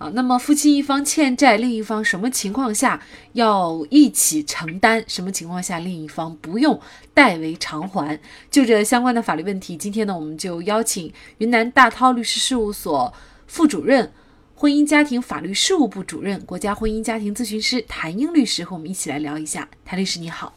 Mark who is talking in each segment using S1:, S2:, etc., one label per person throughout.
S1: 啊。那么夫妻一方欠债，另一方什么情况下要一起承担？什么情况下另一方不用代为偿还？就这相关的法律问题，今天呢，我们就邀请云南大韬律师事务所副主任、婚姻家庭法律事务部主任、国家婚姻家庭咨询师谭英律师和我们一起来聊一下。谭律师你好，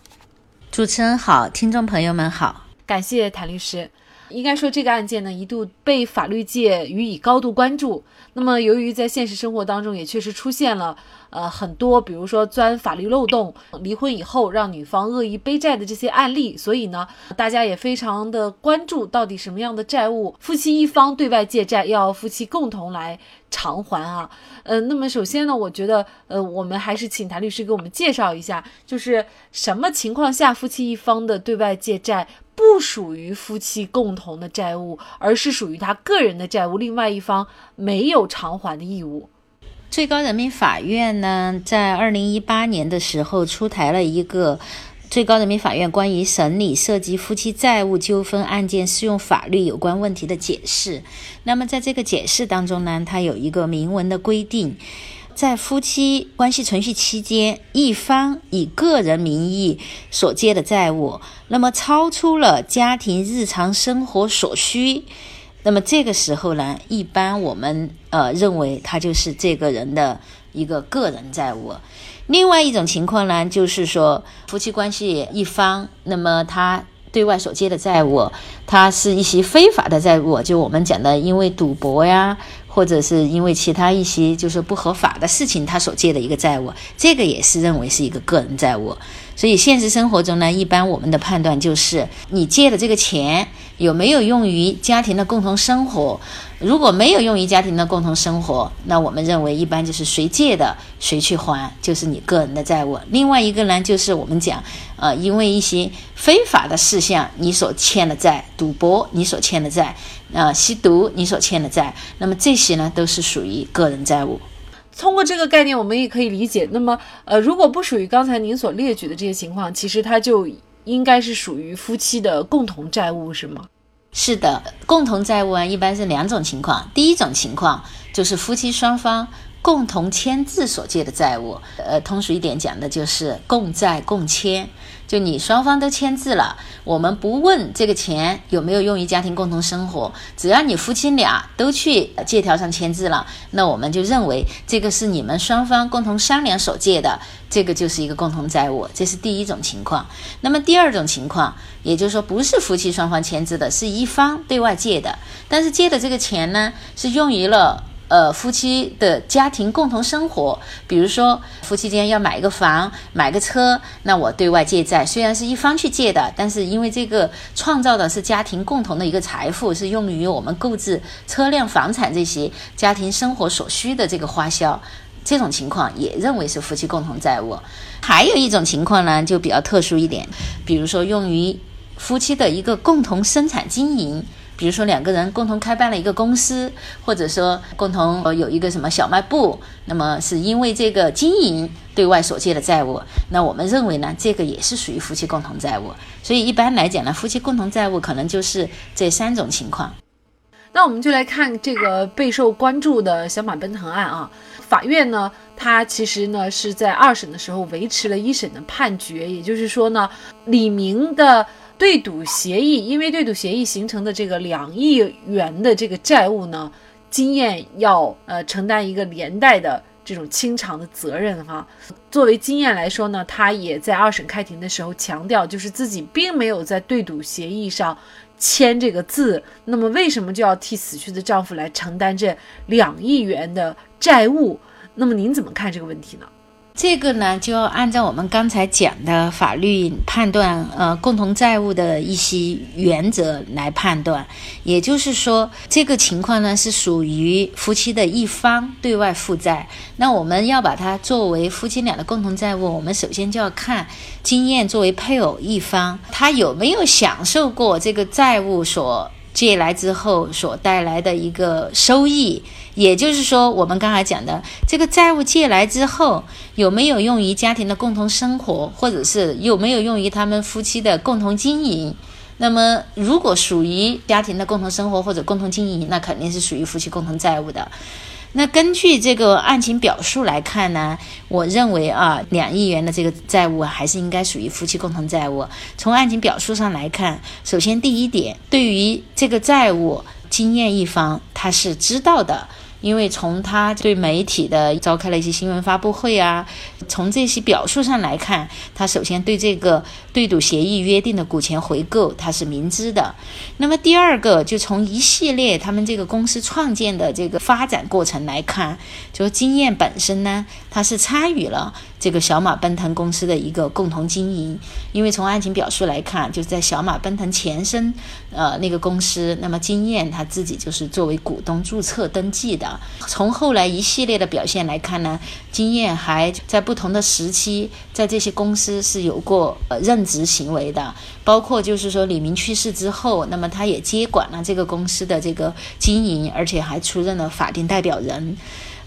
S2: 主持人好，听众朋友们好，
S1: 感谢谭律师。应该说，这个案件呢，一度被法律界予以高度关注。那么，由于在现实生活当中也确实出现了，呃，很多，比如说钻法律漏洞、离婚以后让女方恶意背债的这些案例，所以呢，大家也非常的关注，到底什么样的债务，夫妻一方对外借债要夫妻共同来偿还啊？呃，那么首先呢，我觉得，呃，我们还是请谭律师给我们介绍一下，就是什么情况下夫妻一方的对外借债。不属于夫妻共同的债务，而是属于他个人的债务，另外一方没有偿还的义务。
S2: 最高人民法院呢，在二零一八年的时候出台了一个最高人民法院关于审理涉及夫妻债务纠纷案件适用法律有关问题的解释。那么在这个解释当中呢，它有一个明文的规定。在夫妻关系存续期间，一方以个人名义所借的债务，那么超出了家庭日常生活所需，那么这个时候呢，一般我们呃认为他就是这个人的一个个人债务。另外一种情况呢，就是说夫妻关系一方，那么他对外所借的债务，他是一些非法的债务，就我们讲的，因为赌博呀。或者是因为其他一些就是不合法的事情，他所借的一个债务，这个也是认为是一个个人债务。所以现实生活中呢，一般我们的判断就是，你借的这个钱有没有用于家庭的共同生活？如果没有用于家庭的共同生活，那我们认为一般就是谁借的谁去还，就是你个人的债务。另外一个呢，就是我们讲，呃，因为一些非法的事项你所欠的债，赌博你所欠的债，啊，吸毒你所欠的债，那么这些呢都是属于个人债务。
S1: 通过这个概念，我们也可以理解。那么，呃，如果不属于刚才您所列举的这些情况，其实它就应该是属于夫妻的共同债务，是吗？
S2: 是的，共同债务啊，一般是两种情况。第一种情况就是夫妻双方共同签字所借的债务，呃，通俗一点讲的就是共债共签。就你双方都签字了，我们不问这个钱有没有用于家庭共同生活，只要你夫妻俩都去借条上签字了，那我们就认为这个是你们双方共同商量所借的，这个就是一个共同债务，这是第一种情况。那么第二种情况，也就是说不是夫妻双方签字的，是一方对外借的，但是借的这个钱呢，是用于了。呃，夫妻的家庭共同生活，比如说夫妻间要买一个房、买个车，那我对外借债，虽然是一方去借的，但是因为这个创造的是家庭共同的一个财富，是用于我们购置车辆、房产这些家庭生活所需的这个花销，这种情况也认为是夫妻共同债务。还有一种情况呢，就比较特殊一点，比如说用于夫妻的一个共同生产经营。比如说两个人共同开办了一个公司，或者说共同有一个什么小卖部，那么是因为这个经营对外所借的债务，那我们认为呢，这个也是属于夫妻共同债务。所以一般来讲呢，夫妻共同债务可能就是这三种情况。
S1: 那我们就来看这个备受关注的小马奔腾案啊，法院呢，它其实呢是在二审的时候维持了一审的判决，也就是说呢，李明的。对赌协议，因为对赌协议形成的这个两亿元的这个债务呢，经验要呃承担一个连带的这种清偿的责任哈。作为经验来说呢，他也在二审开庭的时候强调，就是自己并没有在对赌协议上签这个字。那么为什么就要替死去的丈夫来承担这两亿元的债务？那么您怎么看这个问题呢？
S2: 这个呢，就要按照我们刚才讲的法律判断，呃，共同债务的一些原则来判断。也就是说，这个情况呢是属于夫妻的一方对外负债。那我们要把它作为夫妻俩的共同债务，我们首先就要看经验作为配偶一方，他有没有享受过这个债务所借来之后所带来的一个收益。也就是说，我们刚才讲的这个债务借来之后，有没有用于家庭的共同生活，或者是有没有用于他们夫妻的共同经营？那么，如果属于家庭的共同生活或者共同经营，那肯定是属于夫妻共同债务的。那根据这个案情表述来看呢，我认为啊，两亿元的这个债务还是应该属于夫妻共同债务。从案情表述上来看，首先第一点，对于这个债务，经验一方他是知道的。因为从他对媒体的召开了一些新闻发布会啊，从这些表述上来看，他首先对这个对赌协议约定的股权回购他是明知的。那么第二个，就从一系列他们这个公司创建的这个发展过程来看，就经验本身呢，他是参与了。这个小马奔腾公司的一个共同经营，因为从案情表述来看，就是在小马奔腾前身，呃，那个公司，那么经验他自己就是作为股东注册登记的。从后来一系列的表现来看呢，经验还在不同的时期，在这些公司是有过呃职行为的，包括就是说李明去世之后，那么他也接管了这个公司的这个经营，而且还出任了法定代表人。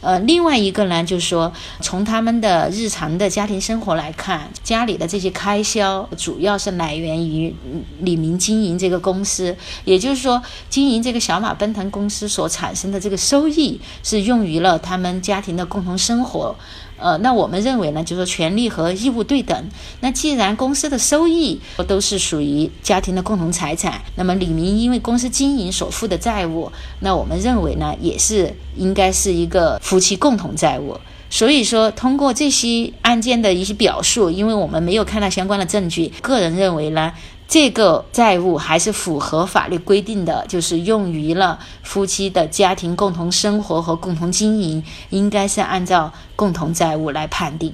S2: 呃，另外一个呢，就是说，从他们的日常的家庭生活来看，家里的这些开销主要是来源于李明经营这个公司，也就是说，经营这个小马奔腾公司所产生的这个收益是用于了他们家庭的共同生活。呃，那我们认为呢，就是说权利和义务对等。那既然公司的收益都是属于家庭的共同财产，那么李明因为公司经营所负的债务，那我们认为呢，也是应该是一个夫妻共同债务。所以说，通过这些案件的一些表述，因为我们没有看到相关的证据，个人认为呢。这个债务还是符合法律规定的，就是用于了夫妻的家庭共同生活和共同经营，应该是按照共同债务来判定。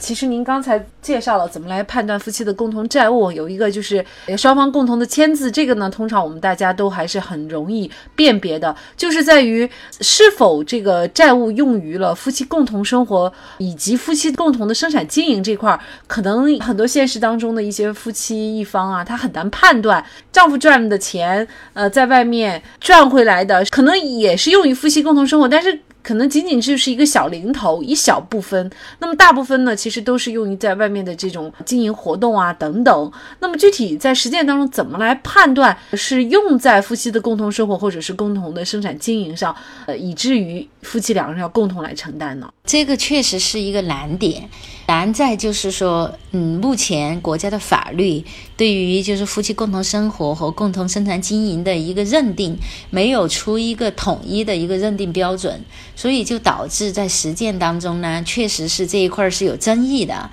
S1: 其实您刚才介绍了怎么来判断夫妻的共同债务，有一个就是双方共同的签字，这个呢，通常我们大家都还是很容易辨别的，就是在于是否这个债务用于了夫妻共同生活以及夫妻共同的生产经营这块儿，可能很多现实当中的一些夫妻一方啊，他很难判断丈夫赚的钱，呃，在外面赚回来的，可能也是用于夫妻共同生活，但是。可能仅仅就是一个小零头，一小部分。那么大部分呢，其实都是用于在外面的这种经营活动啊等等。那么具体在实践当中，怎么来判断是用在夫妻的共同生活或者是共同的生产经营上，呃，以至于夫妻两个人要共同来承担呢？
S2: 这个确实是一个难点。难在就是说，嗯，目前国家的法律对于就是夫妻共同生活和共同生产经营的一个认定，没有出一个统一的一个认定标准，所以就导致在实践当中呢，确实是这一块是有争议的。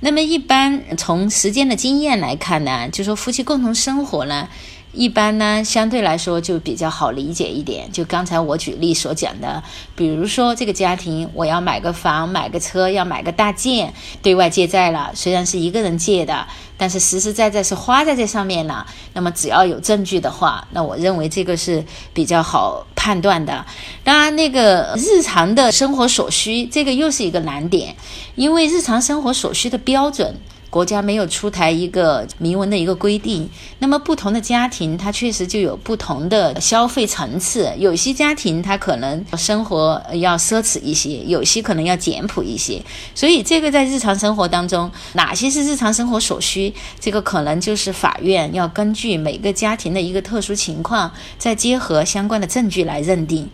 S2: 那么一般从实践的经验来看呢，就说夫妻共同生活呢。一般呢，相对来说就比较好理解一点。就刚才我举例所讲的，比如说这个家庭，我要买个房、买个车，要买个大件，对外借债了。虽然是一个人借的，但是实实在在是花在这上面了。那么只要有证据的话，那我认为这个是比较好判断的。当然，那个日常的生活所需，这个又是一个难点，因为日常生活所需的标准。国家没有出台一个明文的一个规定，那么不同的家庭，它确实就有不同的消费层次。有些家庭它可能生活要奢侈一些，有些可能要简朴一些。所以这个在日常生活当中，哪些是日常生活所需，这个可能就是法院要根据每个家庭的一个特殊情况，再结合相关的证据来认定。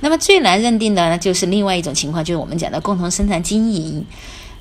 S2: 那么最难认定的呢，就是另外一种情况，就是我们讲的共同生产经营。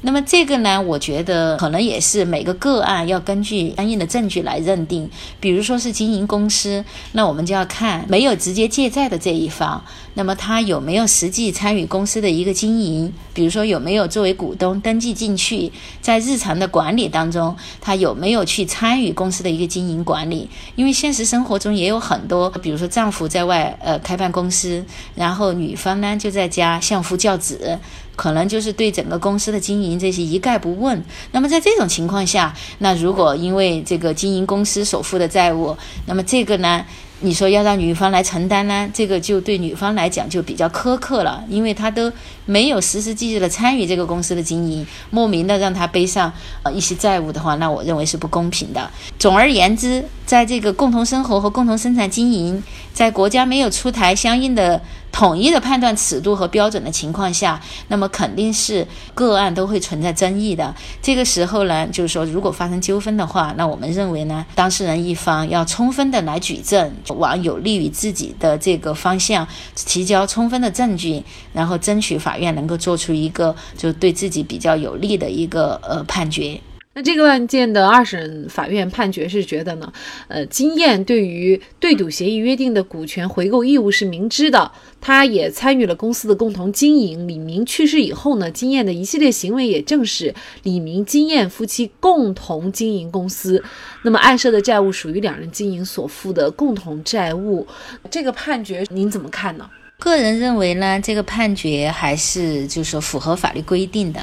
S2: 那么这个呢，我觉得可能也是每个个案要根据相应的证据来认定。比如说是经营公司，那我们就要看没有直接借债的这一方，那么他有没有实际参与公司的一个经营？比如说有没有作为股东登记进去，在日常的管理当中，他有没有去参与公司的一个经营管理？因为现实生活中也有很多，比如说丈夫在外呃开办公司，然后女方呢就在家相夫教子。可能就是对整个公司的经营这些一概不问。那么在这种情况下，那如果因为这个经营公司所负的债务，那么这个呢？你说要让女方来承担呢，这个就对女方来讲就比较苛刻了，因为她都没有实实际际的参与这个公司的经营，莫名的让她背上呃一些债务的话，那我认为是不公平的。总而言之，在这个共同生活和共同生产经营，在国家没有出台相应的统一的判断尺度和标准的情况下，那么肯定是个案都会存在争议的。这个时候呢，就是说，如果发生纠纷的话，那我们认为呢，当事人一方要充分的来举证，往有利于自己的这个方向提交充分的证据，然后争取法院能够做出一个就对自己比较有利的一个呃判决。
S1: 那这个案件的二审法院判决是觉得呢，呃，金燕对于对赌协议约定的股权回购义务是明知的，他也参与了公司的共同经营。李明去世以后呢，金燕的一系列行为也正是李明、金燕夫妻共同经营公司，那么案涉的债务属于两人经营所负的共同债务。这个判决您怎么看呢？
S2: 个人认为呢，这个判决还是就是说符合法律规定的。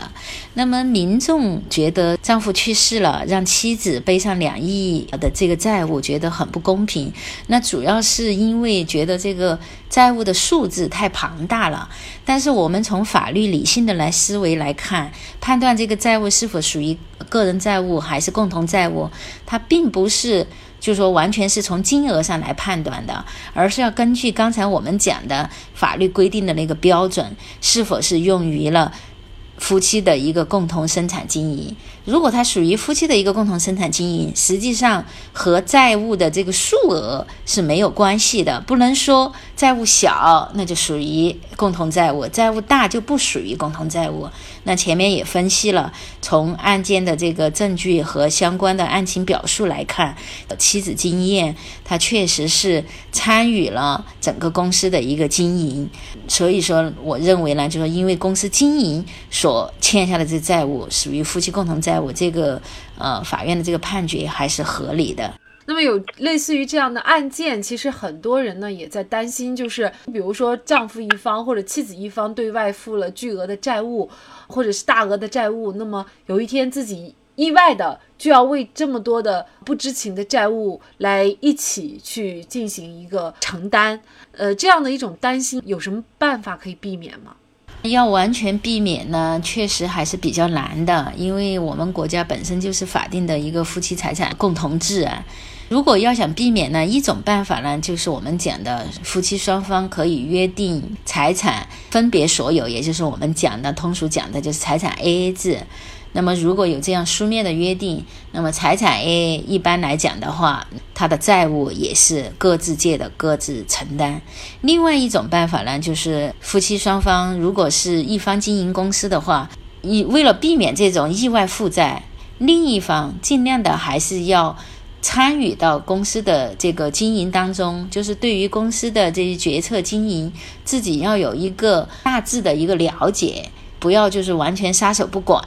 S2: 那么民众觉得丈夫去世了，让妻子背上两亿的这个债务，觉得很不公平。那主要是因为觉得这个债务的数字太庞大了。但是我们从法律理性的来思维来看，判断这个债务是否属于个人债务还是共同债务，它并不是。就说完全是从金额上来判断的，而是要根据刚才我们讲的法律规定的那个标准，是否是用于了。夫妻的一个共同生产经营，如果它属于夫妻的一个共同生产经营，实际上和债务的这个数额是没有关系的。不能说债务小那就属于共同债务，债务大就不属于共同债务。那前面也分析了，从案件的这个证据和相关的案情表述来看，妻子金燕她确实是参与了整个公司的一个经营，所以说我认为呢，就是因为公司经营所我欠下的这债务属于夫妻共同债务，这个呃法院的这个判决还是合理的。
S1: 那么有类似于这样的案件，其实很多人呢也在担心，就是比如说丈夫一方或者妻子一方对外负了巨额的债务，或者是大额的债务，那么有一天自己意外的就要为这么多的不知情的债务来一起去进行一个承担，呃，这样的一种担心，有什么办法可以避免吗？
S2: 要完全避免呢，确实还是比较难的，因为我们国家本身就是法定的一个夫妻财产共同制啊。如果要想避免呢，一种办法呢，就是我们讲的夫妻双方可以约定财产分别所有，也就是我们讲的通俗讲的就是财产 AA 制。那么如果有这样书面的约定，那么财产 A 一般来讲的话，他的债务也是各自借的，各自承担。另外一种办法呢，就是夫妻双方如果是一方经营公司的话，以为了避免这种意外负债，另一方尽量的还是要参与到公司的这个经营当中，就是对于公司的这些决策经营，自己要有一个大致的一个了解，不要就是完全撒手不管。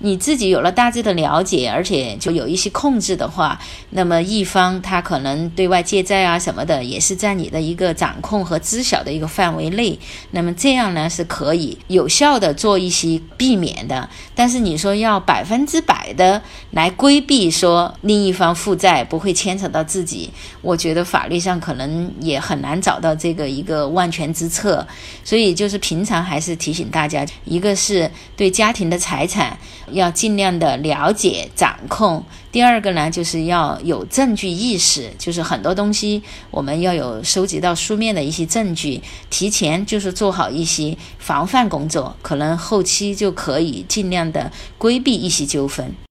S2: 你自己有了大致的了解，而且就有一些控制的话，那么一方他可能对外借债啊什么的，也是在你的一个掌控和知晓的一个范围内。那么这样呢是可以有效的做一些避免的。但是你说要百分之百的来规避说另一方负债不会牵扯到自己，我觉得法律上可能也很难找到这个一个万全之策。所以就是平常还是提醒大家，一个个是对家庭的财产。要尽量的了解掌控。第二个呢，就是要有证据意识，就是很多东西我们要有收集到书面的一些证据，提前就是做好一些防范工作，可能后期就可以尽量的规避一些纠纷。